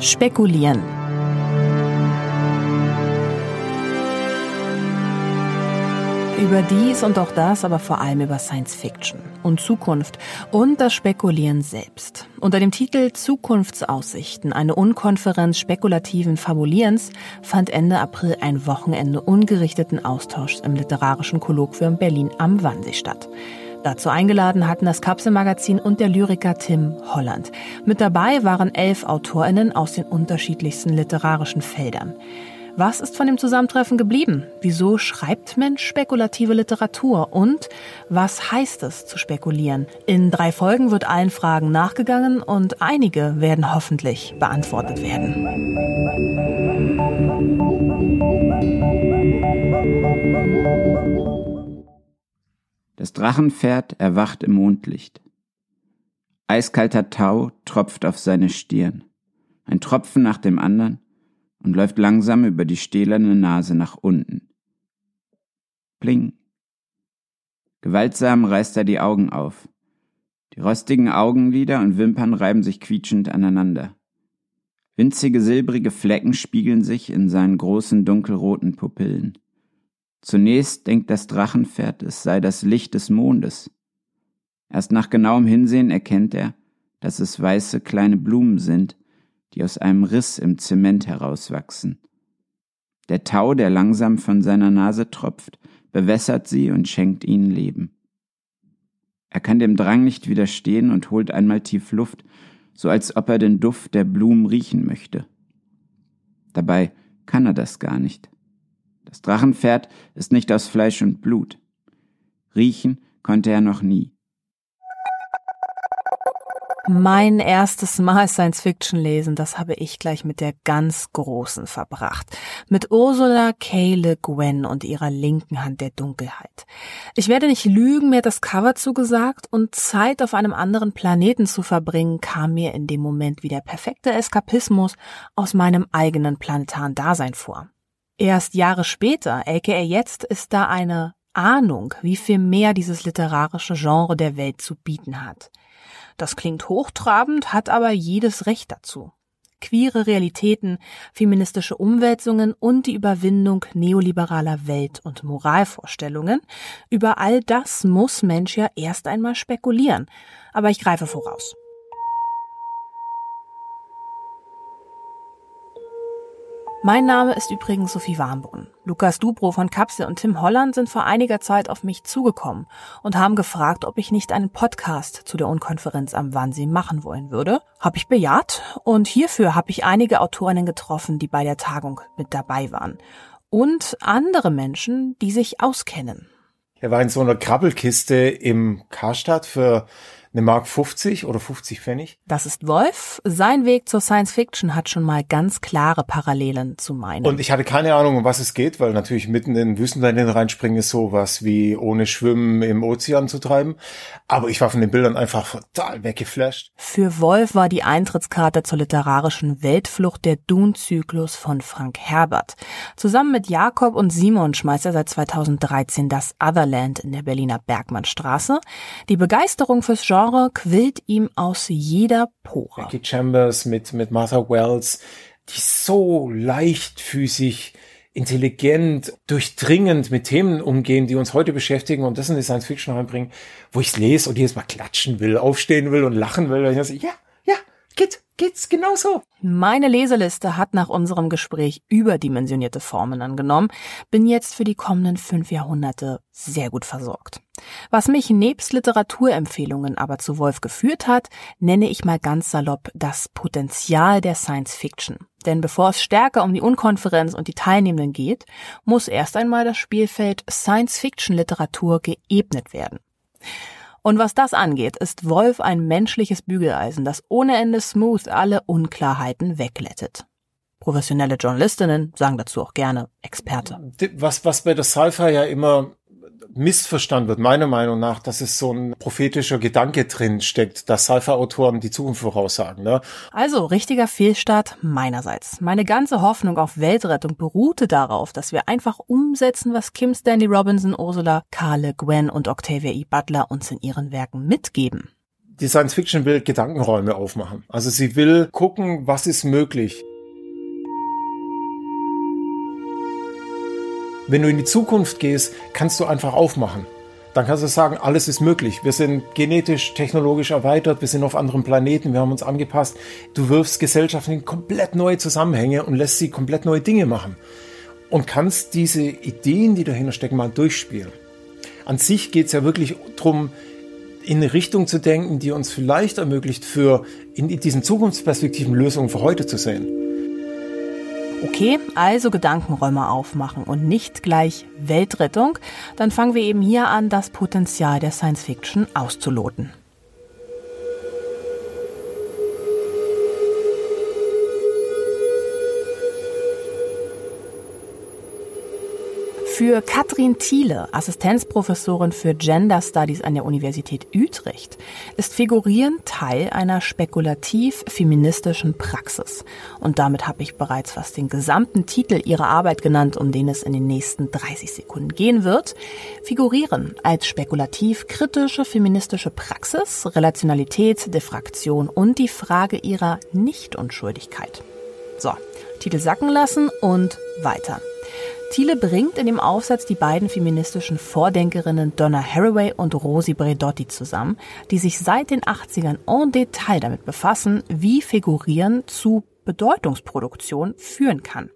Spekulieren. Über dies und auch das, aber vor allem über Science Fiction und Zukunft und das Spekulieren selbst. Unter dem Titel Zukunftsaussichten, eine Unkonferenz spekulativen Fabulierens, fand Ende April ein Wochenende ungerichteten Austauschs im literarischen Kolloquium Berlin am Wannsee statt. Dazu eingeladen hatten das Kapselmagazin und der Lyriker Tim Holland. Mit dabei waren elf AutorInnen aus den unterschiedlichsten literarischen Feldern. Was ist von dem Zusammentreffen geblieben? Wieso schreibt Mensch spekulative Literatur? Und was heißt es zu spekulieren? In drei Folgen wird allen Fragen nachgegangen und einige werden hoffentlich beantwortet werden. Das Drachenpferd erwacht im Mondlicht. Eiskalter Tau tropft auf seine Stirn. Ein Tropfen nach dem anderen und läuft langsam über die stählerne Nase nach unten. Pling. Gewaltsam reißt er die Augen auf. Die rostigen Augenlider und Wimpern reiben sich quietschend aneinander. Winzige silbrige Flecken spiegeln sich in seinen großen dunkelroten Pupillen. Zunächst denkt das Drachenpferd, es sei das Licht des Mondes. Erst nach genauem Hinsehen erkennt er, dass es weiße kleine Blumen sind, die aus einem Riss im Zement herauswachsen. Der Tau, der langsam von seiner Nase tropft, bewässert sie und schenkt ihnen Leben. Er kann dem Drang nicht widerstehen und holt einmal tief Luft, so als ob er den Duft der Blumen riechen möchte. Dabei kann er das gar nicht. Das Drachenpferd ist nicht aus Fleisch und Blut. Riechen konnte er noch nie. Mein erstes Mal Science Fiction lesen, das habe ich gleich mit der ganz Großen verbracht. Mit Ursula K. Le Guin und ihrer linken Hand der Dunkelheit. Ich werde nicht lügen, mir hat das Cover zugesagt und Zeit auf einem anderen Planeten zu verbringen kam mir in dem Moment wie der perfekte Eskapismus aus meinem eigenen planetaren Dasein vor. Erst Jahre später, aka jetzt, ist da eine Ahnung, wie viel mehr dieses literarische Genre der Welt zu bieten hat. Das klingt hochtrabend, hat aber jedes Recht dazu. Queere Realitäten, feministische Umwälzungen und die Überwindung neoliberaler Welt- und Moralvorstellungen. Über all das muss Mensch ja erst einmal spekulieren. Aber ich greife voraus. Mein Name ist übrigens Sophie Warmbrunn. Lukas Dubro von Kapsel und Tim Holland sind vor einiger Zeit auf mich zugekommen und haben gefragt, ob ich nicht einen Podcast zu der Unkonferenz am Wannsee machen wollen würde. Habe ich bejaht und hierfür habe ich einige Autorinnen getroffen, die bei der Tagung mit dabei waren. Und andere Menschen, die sich auskennen. Er war in so einer Krabbelkiste im Karstadt für eine Mark 50 oder 50 Pfennig. Das ist Wolf. Sein Weg zur Science Fiction hat schon mal ganz klare Parallelen zu meinem. Und ich hatte keine Ahnung, um was es geht, weil natürlich mitten in den Wüstenländern reinspringen ist sowas wie ohne Schwimmen im Ozean zu treiben. Aber ich war von den Bildern einfach total weggeflasht. Für Wolf war die Eintrittskarte zur literarischen Weltflucht der Dune-Zyklus von Frank Herbert. Zusammen mit Jakob und Simon schmeißt er seit 2013 das Otherland in der Berliner Bergmannstraße. Die Begeisterung fürs Genre Genre quillt ihm aus jeder Pore. Becky Chambers mit, mit Martha Wells, die so leichtfüßig, intelligent, durchdringend mit Themen umgehen, die uns heute beschäftigen und das in die Science Fiction reinbringen, wo ich es lese und jedes Mal klatschen will, aufstehen will und lachen will. Und ich so, ja, ja, geht, geht's genauso. Meine Leseliste hat nach unserem Gespräch überdimensionierte Formen angenommen, bin jetzt für die kommenden fünf Jahrhunderte sehr gut versorgt. Was mich nebst Literaturempfehlungen aber zu Wolf geführt hat, nenne ich mal ganz salopp das Potenzial der Science Fiction. Denn bevor es stärker um die Unkonferenz und die Teilnehmenden geht, muss erst einmal das Spielfeld Science Fiction Literatur geebnet werden. Und was das angeht, ist Wolf ein menschliches Bügeleisen, das ohne Ende smooth alle Unklarheiten weglettet. Professionelle Journalistinnen sagen dazu auch gerne Experte. Was, was bei der Sci-Fi ja immer missverstanden wird, meiner Meinung nach, dass es so ein prophetischer Gedanke drin steckt, dass Sci-Fi-Autoren die Zukunft voraussagen. Ne? Also richtiger Fehlstart meinerseits. Meine ganze Hoffnung auf Weltrettung beruhte darauf, dass wir einfach umsetzen, was Kim Stanley Robinson, Ursula, Carle, Gwen und Octavia E. Butler uns in ihren Werken mitgeben. Die Science Fiction will Gedankenräume aufmachen. Also sie will gucken, was ist möglich. Wenn du in die Zukunft gehst, kannst du einfach aufmachen. Dann kannst du sagen, alles ist möglich. Wir sind genetisch, technologisch erweitert, wir sind auf anderen Planeten, wir haben uns angepasst. Du wirfst Gesellschaften in komplett neue Zusammenhänge und lässt sie komplett neue Dinge machen. Und kannst diese Ideen, die dahinter stecken, mal durchspielen. An sich geht es ja wirklich darum, in eine Richtung zu denken, die uns vielleicht ermöglicht, für in diesen Zukunftsperspektiven Lösungen für heute zu sehen. Okay, also Gedankenräume aufmachen und nicht gleich Weltrettung, dann fangen wir eben hier an, das Potenzial der Science Fiction auszuloten. Für Katrin Thiele, Assistenzprofessorin für Gender Studies an der Universität Utrecht, ist Figurieren Teil einer spekulativ-feministischen Praxis. Und damit habe ich bereits fast den gesamten Titel ihrer Arbeit genannt, um den es in den nächsten 30 Sekunden gehen wird. Figurieren als spekulativ-kritische feministische Praxis, Relationalität, Diffraktion und die Frage ihrer Nichtunschuldigkeit. So, Titel sacken lassen und weiter. Thiele bringt in dem Aufsatz die beiden feministischen Vordenkerinnen Donna Haraway und Rosi Bredotti zusammen, die sich seit den 80ern en Detail damit befassen, wie Figurieren zu Bedeutungsproduktion führen kann.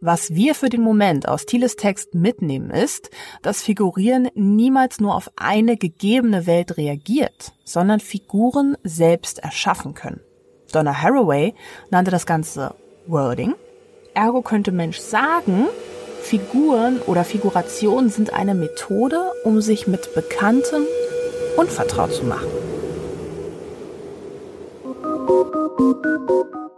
Was wir für den Moment aus Thieles Text mitnehmen ist, dass Figurieren niemals nur auf eine gegebene Welt reagiert, sondern Figuren selbst erschaffen können. Donna Haraway nannte das Ganze Wording. Ergo könnte Mensch sagen, Figuren oder Figurationen sind eine Methode, um sich mit Bekannten unvertraut zu machen.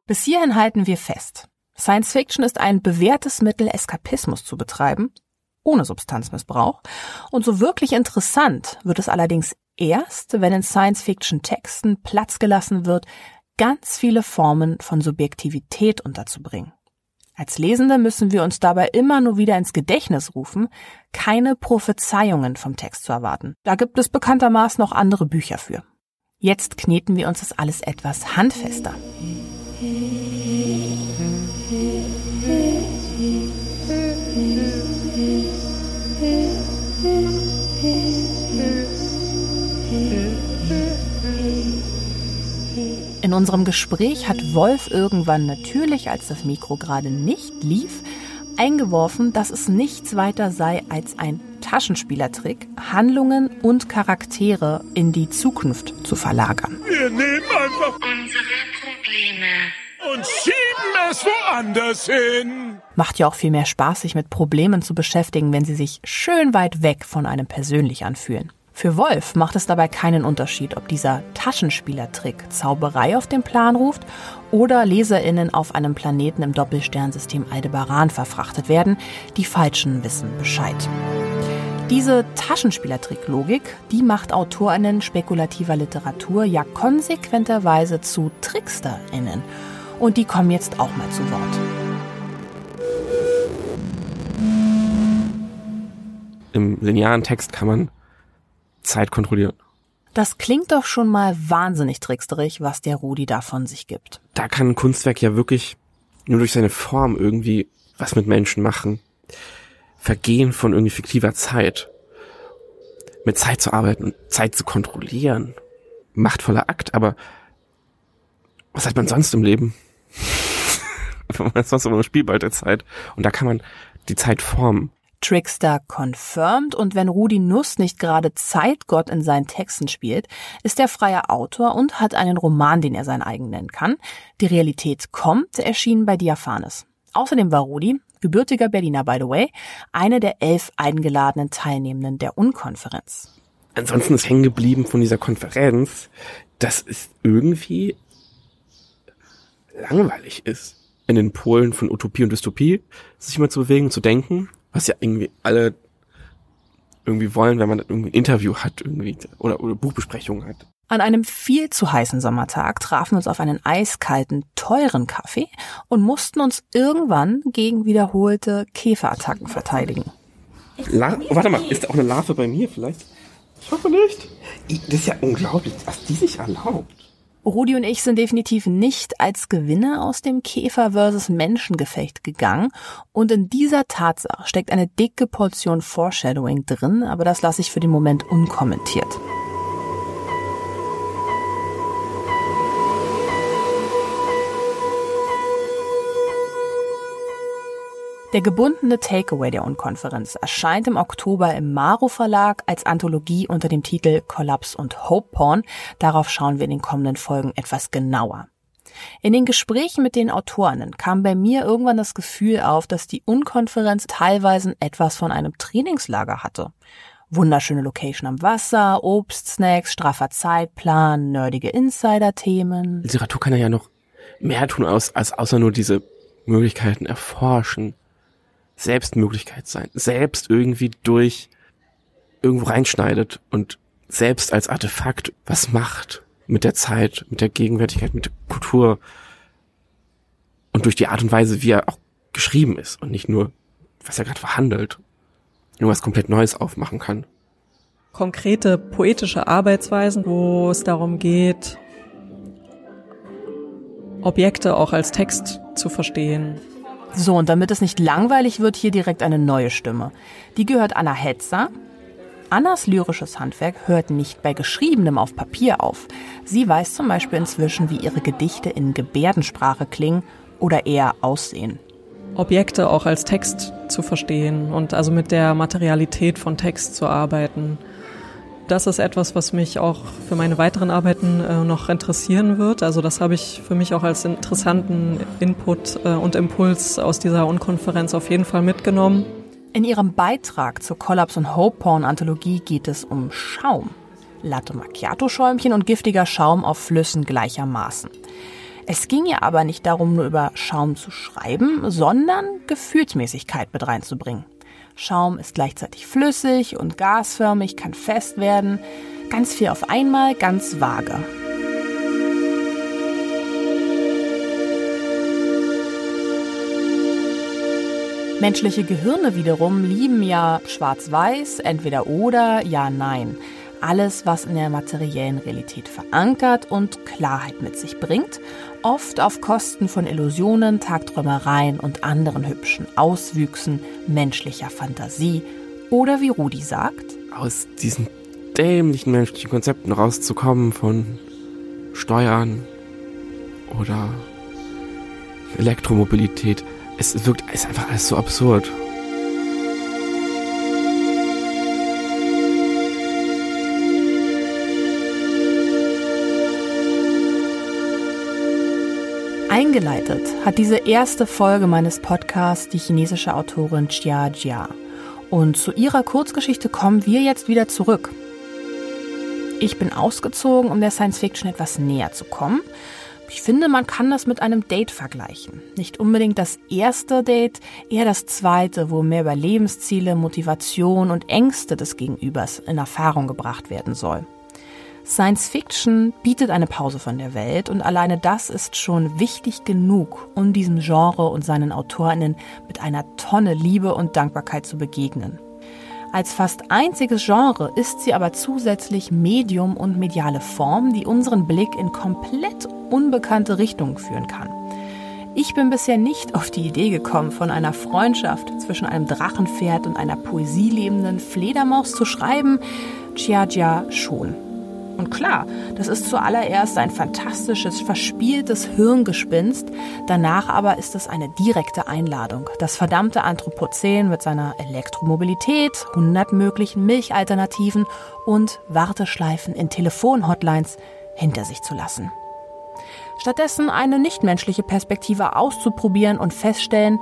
Bis hierhin halten wir fest. Science Fiction ist ein bewährtes Mittel, Eskapismus zu betreiben, ohne Substanzmissbrauch. Und so wirklich interessant wird es allerdings erst, wenn in Science-Fiction-Texten Platz gelassen wird, ganz viele Formen von Subjektivität unterzubringen. Als Lesende müssen wir uns dabei immer nur wieder ins Gedächtnis rufen, keine Prophezeiungen vom Text zu erwarten. Da gibt es bekanntermaßen noch andere Bücher für. Jetzt kneten wir uns das alles etwas handfester. In unserem Gespräch hat Wolf irgendwann natürlich, als das Mikro gerade nicht lief, eingeworfen, dass es nichts weiter sei als ein Taschenspielertrick, Handlungen und Charaktere in die Zukunft zu verlagern. Wir nehmen einfach unsere Probleme und schieben es woanders hin. Macht ja auch viel mehr Spaß, sich mit Problemen zu beschäftigen, wenn sie sich schön weit weg von einem persönlich anfühlen. Für Wolf macht es dabei keinen Unterschied, ob dieser Taschenspielertrick Zauberei auf den Plan ruft oder LeserInnen auf einem Planeten im Doppelsternsystem Aldebaran verfrachtet werden. Die Falschen wissen Bescheid. Diese Taschenspielertrick-Logik, die macht AutorInnen spekulativer Literatur ja konsequenterweise zu TricksterInnen. Und die kommen jetzt auch mal zu Wort. Im linearen Text kann man Zeit kontrollieren. Das klingt doch schon mal wahnsinnig tricksterig, was der Rudi da von sich gibt. Da kann ein Kunstwerk ja wirklich nur durch seine Form irgendwie was mit Menschen machen. Vergehen von irgendwie fiktiver Zeit. Mit Zeit zu arbeiten, Zeit zu kontrollieren. Machtvoller Akt, aber was hat man sonst im Leben? man hat sonst immer nur Spielball der Zeit. Und da kann man die Zeit formen. Trickster confirmed und wenn Rudi Nuss nicht gerade Zeitgott in seinen Texten spielt, ist er freier Autor und hat einen Roman, den er sein eigen nennen kann. Die Realität kommt, erschienen bei Diaphanes. Außerdem war Rudi, gebürtiger Berliner by the way, eine der elf eingeladenen Teilnehmenden der Unkonferenz. Ansonsten ist hängen geblieben von dieser Konferenz, dass es irgendwie langweilig ist, in den Polen von Utopie und Dystopie sich mal zu bewegen, zu denken was ja irgendwie alle irgendwie wollen, wenn man irgendwie ein Interview hat irgendwie oder, oder Buchbesprechungen hat. An einem viel zu heißen Sommertag trafen wir uns auf einen eiskalten, teuren Kaffee und mussten uns irgendwann gegen wiederholte Käferattacken verteidigen. La warte mal, ist da auch eine Larve bei mir vielleicht? Ich hoffe nicht. Das ist ja unglaublich, was die sich erlaubt. Rudi und ich sind definitiv nicht als Gewinner aus dem Käfer versus Menschengefecht gegangen und in dieser Tatsache steckt eine dicke Portion Foreshadowing drin, aber das lasse ich für den Moment unkommentiert. Der gebundene Takeaway der Unkonferenz erscheint im Oktober im Maro Verlag als Anthologie unter dem Titel Collapse und Hope Porn. Darauf schauen wir in den kommenden Folgen etwas genauer. In den Gesprächen mit den Autorinnen kam bei mir irgendwann das Gefühl auf, dass die Unkonferenz teilweise etwas von einem Trainingslager hatte. Wunderschöne Location am Wasser, Obst, Snacks, straffer Zeitplan, nerdige Insider-Themen. Literatur kann ja noch mehr tun, als, als außer nur diese Möglichkeiten erforschen. Selbstmöglichkeit sein, selbst irgendwie durch irgendwo reinschneidet und selbst als Artefakt was macht mit der Zeit, mit der Gegenwärtigkeit, mit der Kultur und durch die Art und Weise, wie er auch geschrieben ist und nicht nur, was er gerade verhandelt, nur was komplett Neues aufmachen kann. Konkrete poetische Arbeitsweisen, wo es darum geht, Objekte auch als Text zu verstehen, so, und damit es nicht langweilig wird, hier direkt eine neue Stimme. Die gehört Anna Hetzer. Annas lyrisches Handwerk hört nicht bei Geschriebenem auf Papier auf. Sie weiß zum Beispiel inzwischen, wie ihre Gedichte in Gebärdensprache klingen oder eher aussehen. Objekte auch als Text zu verstehen und also mit der Materialität von Text zu arbeiten das ist etwas, was mich auch für meine weiteren Arbeiten äh, noch interessieren wird. Also das habe ich für mich auch als interessanten Input äh, und Impuls aus dieser Unkonferenz auf jeden Fall mitgenommen. In ihrem Beitrag zur Collapse und Hope Porn Anthologie geht es um Schaum. Latte Macchiato Schäumchen und giftiger Schaum auf Flüssen gleichermaßen. Es ging ihr aber nicht darum, nur über Schaum zu schreiben, sondern Gefühlsmäßigkeit mit reinzubringen. Schaum ist gleichzeitig flüssig und gasförmig, kann fest werden. Ganz viel auf einmal, ganz vage. Menschliche Gehirne wiederum lieben ja schwarz-weiß, entweder oder, ja, nein alles, was in der materiellen Realität verankert und Klarheit mit sich bringt, oft auf Kosten von Illusionen, Tagträumereien und anderen hübschen Auswüchsen menschlicher Fantasie oder wie Rudi sagt, aus diesen dämlichen menschlichen Konzepten rauszukommen von Steuern oder Elektromobilität. Es wirkt, es ist einfach alles so absurd. Eingeleitet hat diese erste Folge meines Podcasts die chinesische Autorin Jia Jia. Und zu ihrer Kurzgeschichte kommen wir jetzt wieder zurück. Ich bin ausgezogen, um der Science Fiction etwas näher zu kommen. Ich finde, man kann das mit einem Date vergleichen. Nicht unbedingt das erste Date, eher das zweite, wo mehr über Lebensziele, Motivation und Ängste des Gegenübers in Erfahrung gebracht werden soll. Science Fiction bietet eine Pause von der Welt und alleine das ist schon wichtig genug, um diesem Genre und seinen Autorinnen mit einer Tonne Liebe und Dankbarkeit zu begegnen. Als fast einziges Genre ist sie aber zusätzlich Medium und mediale Form, die unseren Blick in komplett unbekannte Richtungen führen kann. Ich bin bisher nicht auf die Idee gekommen, von einer Freundschaft zwischen einem Drachenpferd und einer poesielebenden Fledermaus zu schreiben. Chia schon. Und klar, das ist zuallererst ein fantastisches, verspieltes Hirngespinst, danach aber ist es eine direkte Einladung, das verdammte Anthropozän mit seiner Elektromobilität, 100 möglichen Milchalternativen und Warteschleifen in Telefonhotlines hinter sich zu lassen. Stattdessen eine nichtmenschliche Perspektive auszuprobieren und feststellen,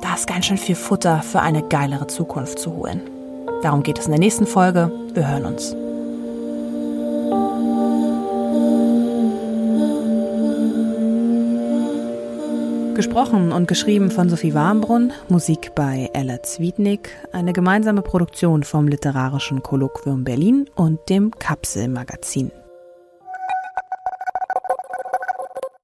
da ist ganz schön viel Futter für eine geilere Zukunft zu holen. Darum geht es in der nächsten Folge. Wir hören uns. Gesprochen und geschrieben von Sophie Warmbrunn, Musik bei Ella Zwiednik, eine gemeinsame Produktion vom Literarischen Kolloquium Berlin und dem Kapselmagazin.